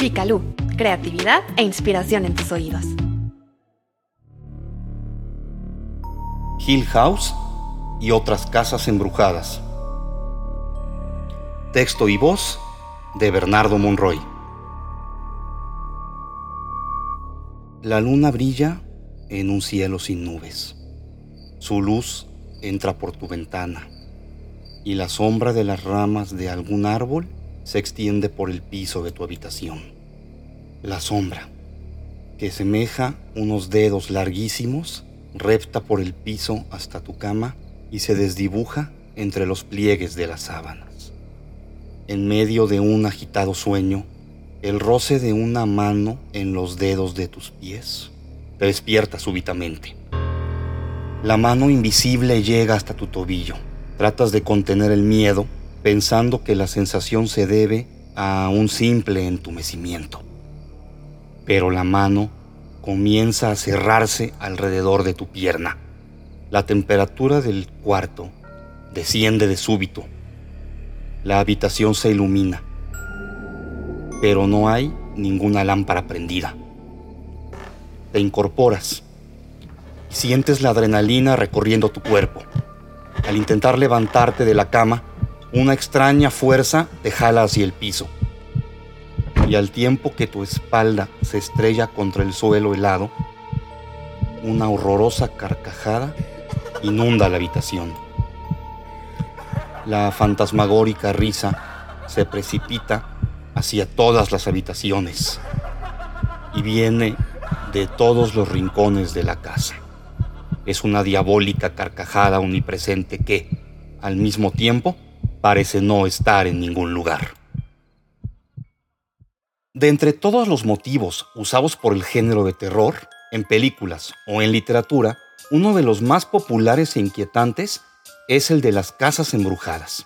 Picalú, creatividad e inspiración en tus oídos. Hill House y otras casas embrujadas. Texto y voz de Bernardo Monroy. La luna brilla en un cielo sin nubes. Su luz entra por tu ventana y la sombra de las ramas de algún árbol se extiende por el piso de tu habitación. La sombra, que semeja unos dedos larguísimos, repta por el piso hasta tu cama y se desdibuja entre los pliegues de las sábanas. En medio de un agitado sueño, el roce de una mano en los dedos de tus pies te despierta súbitamente. La mano invisible llega hasta tu tobillo. Tratas de contener el miedo pensando que la sensación se debe a un simple entumecimiento. Pero la mano comienza a cerrarse alrededor de tu pierna. La temperatura del cuarto desciende de súbito. La habitación se ilumina, pero no hay ninguna lámpara prendida. Te incorporas y sientes la adrenalina recorriendo tu cuerpo. Al intentar levantarte de la cama, una extraña fuerza te jala hacia el piso. Y al tiempo que tu espalda se estrella contra el suelo helado, una horrorosa carcajada inunda la habitación. La fantasmagórica risa se precipita hacia todas las habitaciones y viene de todos los rincones de la casa. Es una diabólica carcajada omnipresente que, al mismo tiempo, parece no estar en ningún lugar. De entre todos los motivos usados por el género de terror, en películas o en literatura, uno de los más populares e inquietantes es el de las casas embrujadas.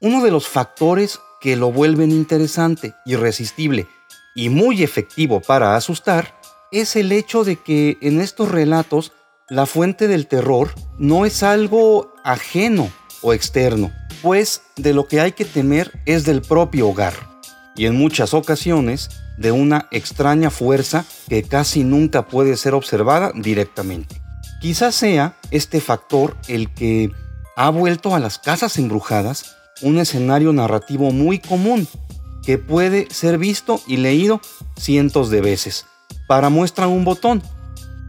Uno de los factores que lo vuelven interesante, irresistible y muy efectivo para asustar es el hecho de que en estos relatos la fuente del terror no es algo ajeno o externo, pues de lo que hay que temer es del propio hogar y en muchas ocasiones de una extraña fuerza que casi nunca puede ser observada directamente. Quizás sea este factor el que ha vuelto a las casas embrujadas un escenario narrativo muy común que puede ser visto y leído cientos de veces. Para muestra un botón,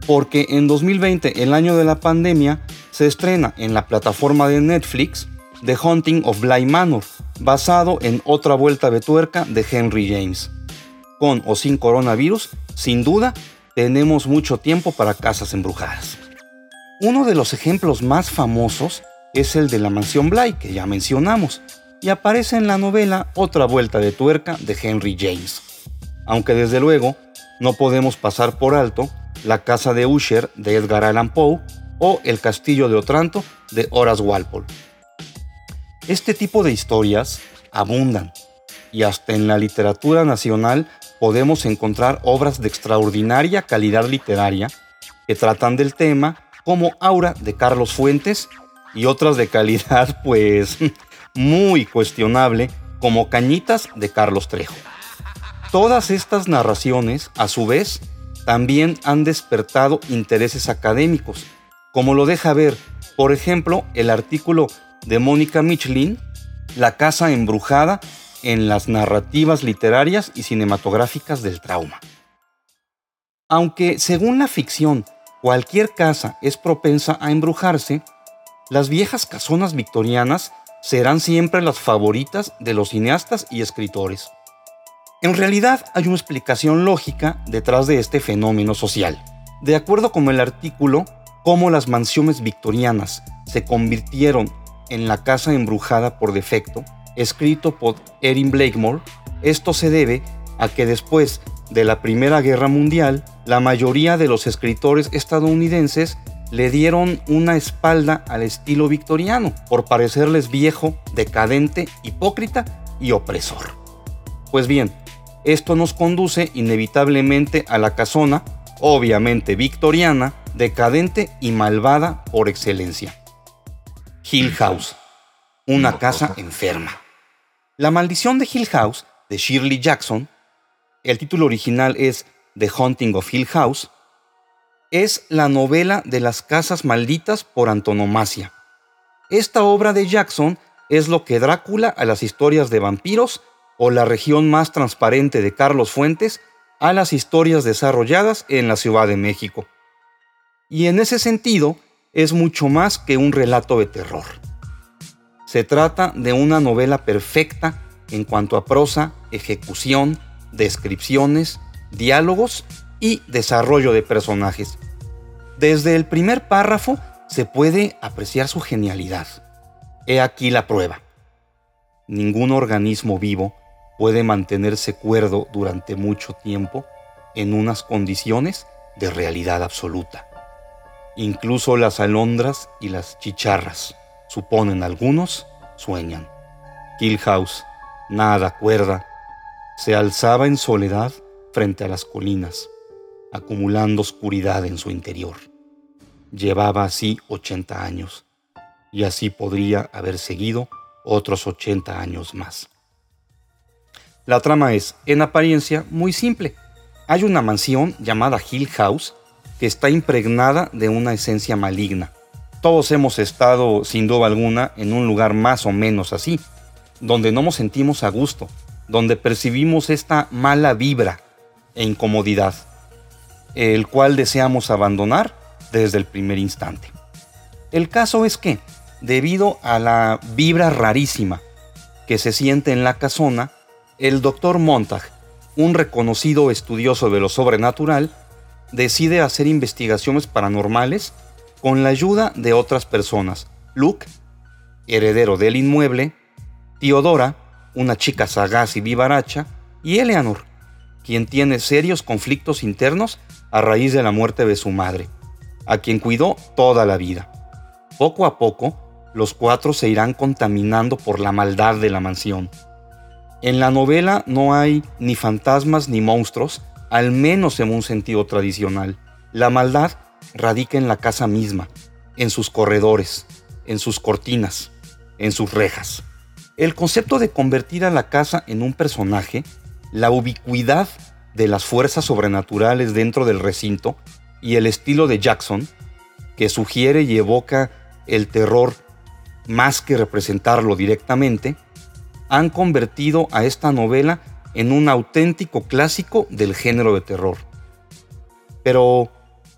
porque en 2020, el año de la pandemia, se estrena en la plataforma de Netflix The Haunting of Bly Manor, basado en otra vuelta de tuerca de Henry James. Con o sin coronavirus, sin duda, tenemos mucho tiempo para casas embrujadas. Uno de los ejemplos más famosos es el de la mansión Bly, que ya mencionamos, y aparece en la novela Otra vuelta de tuerca de Henry James. Aunque desde luego no podemos pasar por alto la casa de Usher de Edgar Allan Poe o El castillo de Otranto de Horace Walpole. Este tipo de historias abundan y hasta en la literatura nacional podemos encontrar obras de extraordinaria calidad literaria que tratan del tema como Aura de Carlos Fuentes y otras de calidad pues muy cuestionable como Cañitas de Carlos Trejo. Todas estas narraciones, a su vez, también han despertado intereses académicos, como lo deja ver, por ejemplo, el artículo de Mónica Michelin, La casa embrujada en las narrativas literarias y cinematográficas del trauma. Aunque, según la ficción, cualquier casa es propensa a embrujarse, las viejas casonas victorianas serán siempre las favoritas de los cineastas y escritores. En realidad hay una explicación lógica detrás de este fenómeno social. De acuerdo con el artículo, Cómo las mansiones victorianas se convirtieron en la casa embrujada por defecto, escrito por Erin Blakemore, esto se debe a que después de la Primera Guerra Mundial, la mayoría de los escritores estadounidenses le dieron una espalda al estilo victoriano por parecerles viejo, decadente, hipócrita y opresor. Pues bien, esto nos conduce inevitablemente a la casona, obviamente victoriana, decadente y malvada por excelencia. Hill House, una casa enferma. La maldición de Hill House, de Shirley Jackson, el título original es The Haunting of Hill House, es la novela de las casas malditas por antonomasia. Esta obra de Jackson es lo que Drácula a las historias de vampiros o la región más transparente de Carlos Fuentes a las historias desarrolladas en la Ciudad de México. Y en ese sentido, es mucho más que un relato de terror. Se trata de una novela perfecta en cuanto a prosa, ejecución, descripciones, diálogos y desarrollo de personajes. Desde el primer párrafo se puede apreciar su genialidad. He aquí la prueba. Ningún organismo vivo puede mantenerse cuerdo durante mucho tiempo en unas condiciones de realidad absoluta. Incluso las alondras y las chicharras, suponen algunos, sueñan. Kill House, nada cuerda, se alzaba en soledad frente a las colinas, acumulando oscuridad en su interior. Llevaba así 80 años, y así podría haber seguido otros 80 años más. La trama es, en apariencia, muy simple. Hay una mansión llamada Hill House que está impregnada de una esencia maligna. Todos hemos estado, sin duda alguna, en un lugar más o menos así, donde no nos sentimos a gusto, donde percibimos esta mala vibra e incomodidad, el cual deseamos abandonar desde el primer instante. El caso es que, debido a la vibra rarísima que se siente en la casona, el doctor Montag, un reconocido estudioso de lo sobrenatural, decide hacer investigaciones paranormales con la ayuda de otras personas. Luke, heredero del inmueble, Teodora, una chica sagaz y vivaracha, y Eleanor, quien tiene serios conflictos internos a raíz de la muerte de su madre, a quien cuidó toda la vida. Poco a poco, los cuatro se irán contaminando por la maldad de la mansión. En la novela no hay ni fantasmas ni monstruos, al menos en un sentido tradicional. La maldad radica en la casa misma, en sus corredores, en sus cortinas, en sus rejas. El concepto de convertir a la casa en un personaje la ubicuidad de las fuerzas sobrenaturales dentro del recinto y el estilo de Jackson, que sugiere y evoca el terror más que representarlo directamente, han convertido a esta novela en un auténtico clásico del género de terror. Pero,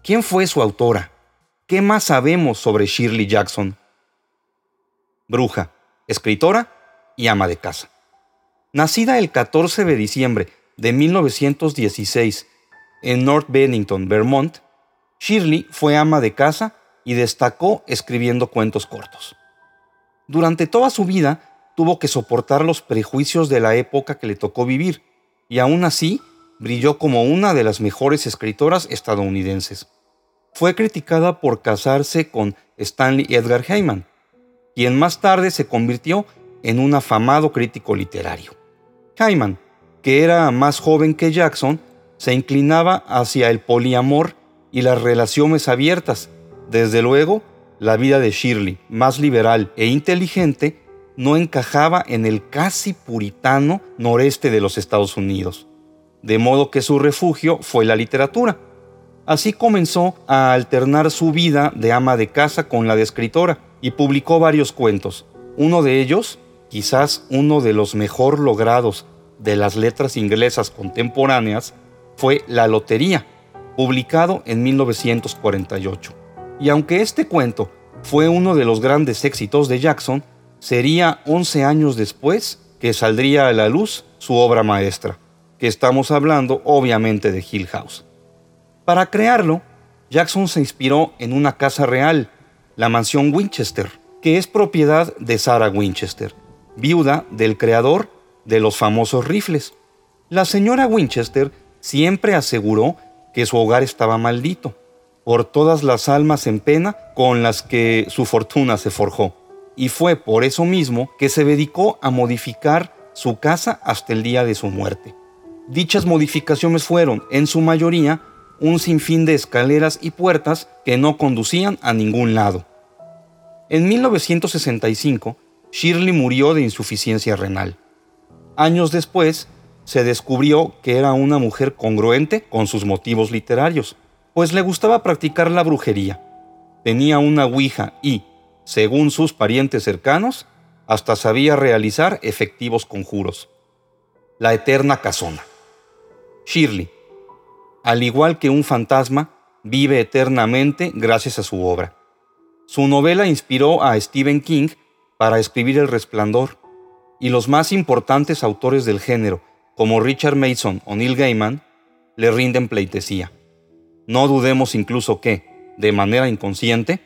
¿quién fue su autora? ¿Qué más sabemos sobre Shirley Jackson? Bruja, escritora y ama de casa. Nacida el 14 de diciembre de 1916 en North Bennington, Vermont, Shirley fue ama de casa y destacó escribiendo cuentos cortos. Durante toda su vida tuvo que soportar los prejuicios de la época que le tocó vivir, y aún así brilló como una de las mejores escritoras estadounidenses. Fue criticada por casarse con Stanley Edgar Heyman, quien más tarde se convirtió en un afamado crítico literario. Hyman, que era más joven que Jackson, se inclinaba hacia el poliamor y las relaciones abiertas. Desde luego, la vida de Shirley, más liberal e inteligente, no encajaba en el casi puritano noreste de los Estados Unidos, de modo que su refugio fue la literatura. Así comenzó a alternar su vida de ama de casa con la de escritora y publicó varios cuentos. Uno de ellos, quizás uno de los mejor logrados de las letras inglesas contemporáneas, fue La Lotería, publicado en 1948. Y aunque este cuento fue uno de los grandes éxitos de Jackson, sería 11 años después que saldría a la luz su obra maestra, que estamos hablando obviamente de Hill House. Para crearlo, Jackson se inspiró en una casa real, la mansión Winchester, que es propiedad de Sarah Winchester, viuda del creador de los famosos rifles. La señora Winchester siempre aseguró que su hogar estaba maldito por todas las almas en pena con las que su fortuna se forjó. Y fue por eso mismo que se dedicó a modificar su casa hasta el día de su muerte. Dichas modificaciones fueron, en su mayoría, un sinfín de escaleras y puertas que no conducían a ningún lado. En 1965, Shirley murió de insuficiencia renal. Años después, se descubrió que era una mujer congruente con sus motivos literarios, pues le gustaba practicar la brujería. Tenía una ouija y, según sus parientes cercanos, hasta sabía realizar efectivos conjuros. La eterna casona. Shirley, al igual que un fantasma, vive eternamente gracias a su obra. Su novela inspiró a Stephen King para escribir El Resplandor, y los más importantes autores del género, como Richard Mason o Neil Gaiman, le rinden pleitesía. No dudemos incluso que, de manera inconsciente,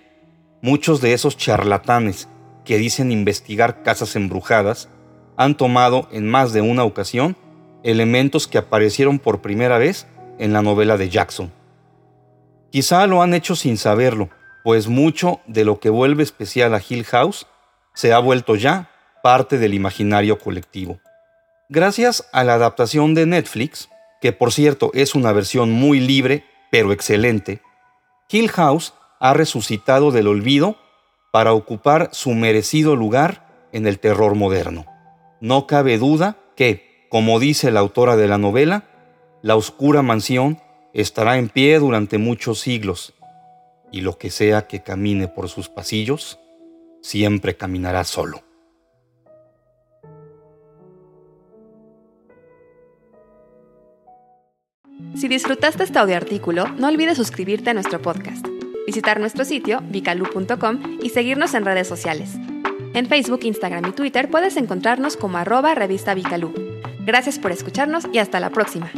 muchos de esos charlatanes que dicen investigar casas embrujadas han tomado en más de una ocasión elementos que aparecieron por primera vez en la novela de Jackson. Quizá lo han hecho sin saberlo, pues mucho de lo que vuelve especial a Hill House se ha vuelto ya parte del imaginario colectivo. Gracias a la adaptación de Netflix, que por cierto es una versión muy libre pero excelente, Hill House ha resucitado del olvido para ocupar su merecido lugar en el terror moderno. No cabe duda que, como dice la autora de la novela, la oscura mansión estará en pie durante muchos siglos, y lo que sea que camine por sus pasillos, siempre caminará solo. Si disfrutaste este audio artículo, no olvides suscribirte a nuestro podcast visitar nuestro sitio vicalu.com y seguirnos en redes sociales. En Facebook, Instagram y Twitter puedes encontrarnos como arroba revista. Gracias por escucharnos y hasta la próxima.